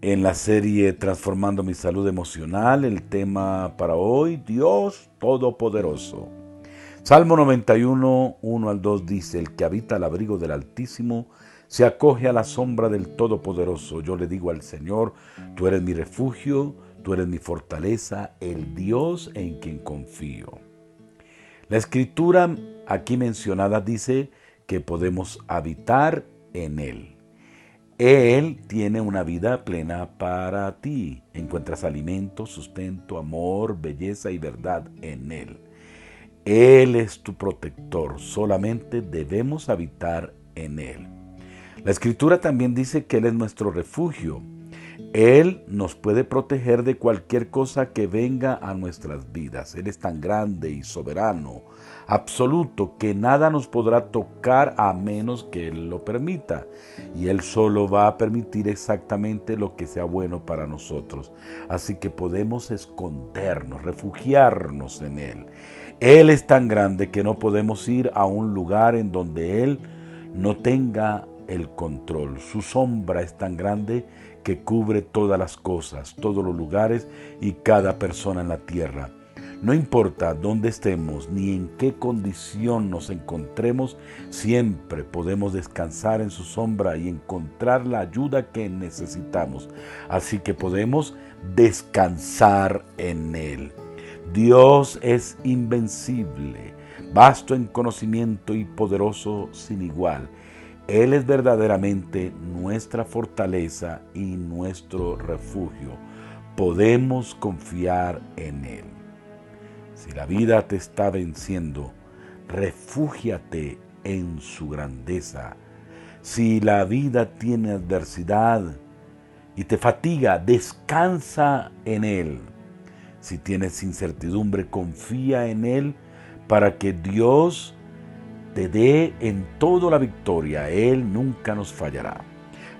En la serie Transformando mi salud emocional, el tema para hoy, Dios Todopoderoso. Salmo 91, 1 al 2 dice, el que habita al abrigo del Altísimo, se acoge a la sombra del Todopoderoso. Yo le digo al Señor, tú eres mi refugio, tú eres mi fortaleza, el Dios en quien confío. La escritura aquí mencionada dice que podemos habitar en Él. Él tiene una vida plena para ti. Encuentras alimento, sustento, amor, belleza y verdad en Él. Él es tu protector, solamente debemos habitar en Él. La escritura también dice que Él es nuestro refugio. Él nos puede proteger de cualquier cosa que venga a nuestras vidas. Él es tan grande y soberano, absoluto, que nada nos podrá tocar a menos que Él lo permita. Y Él solo va a permitir exactamente lo que sea bueno para nosotros. Así que podemos escondernos, refugiarnos en Él. Él es tan grande que no podemos ir a un lugar en donde Él no tenga el control. Su sombra es tan grande que cubre todas las cosas, todos los lugares y cada persona en la tierra. No importa dónde estemos ni en qué condición nos encontremos, siempre podemos descansar en su sombra y encontrar la ayuda que necesitamos. Así que podemos descansar en Él. Dios es invencible, vasto en conocimiento y poderoso sin igual. Él es verdaderamente nuestra fortaleza y nuestro refugio. Podemos confiar en Él. Si la vida te está venciendo, refúgiate en su grandeza. Si la vida tiene adversidad y te fatiga, descansa en Él. Si tienes incertidumbre, confía en Él para que Dios te dé en todo la victoria. Él nunca nos fallará.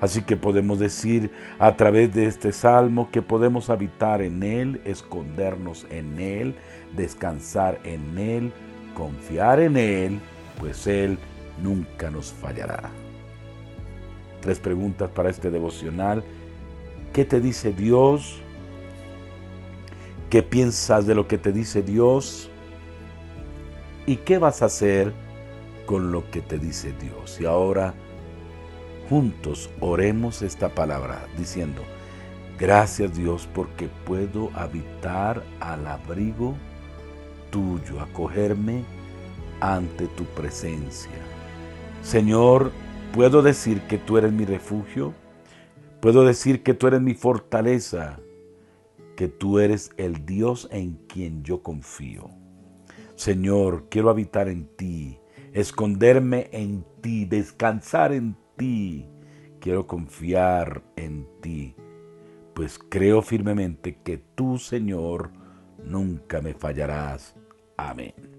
Así que podemos decir a través de este salmo que podemos habitar en Él, escondernos en Él, descansar en Él, confiar en Él, pues Él nunca nos fallará. Tres preguntas para este devocional. ¿Qué te dice Dios? ¿Qué piensas de lo que te dice Dios? ¿Y qué vas a hacer con lo que te dice Dios? Y ahora juntos oremos esta palabra diciendo, gracias Dios porque puedo habitar al abrigo tuyo, acogerme ante tu presencia. Señor, puedo decir que tú eres mi refugio, puedo decir que tú eres mi fortaleza, que tú eres el Dios en quien yo confío. Señor, quiero habitar en ti, esconderme en ti, descansar en ti. Quiero confiar en ti, pues creo firmemente que tú, Señor, nunca me fallarás. Amén.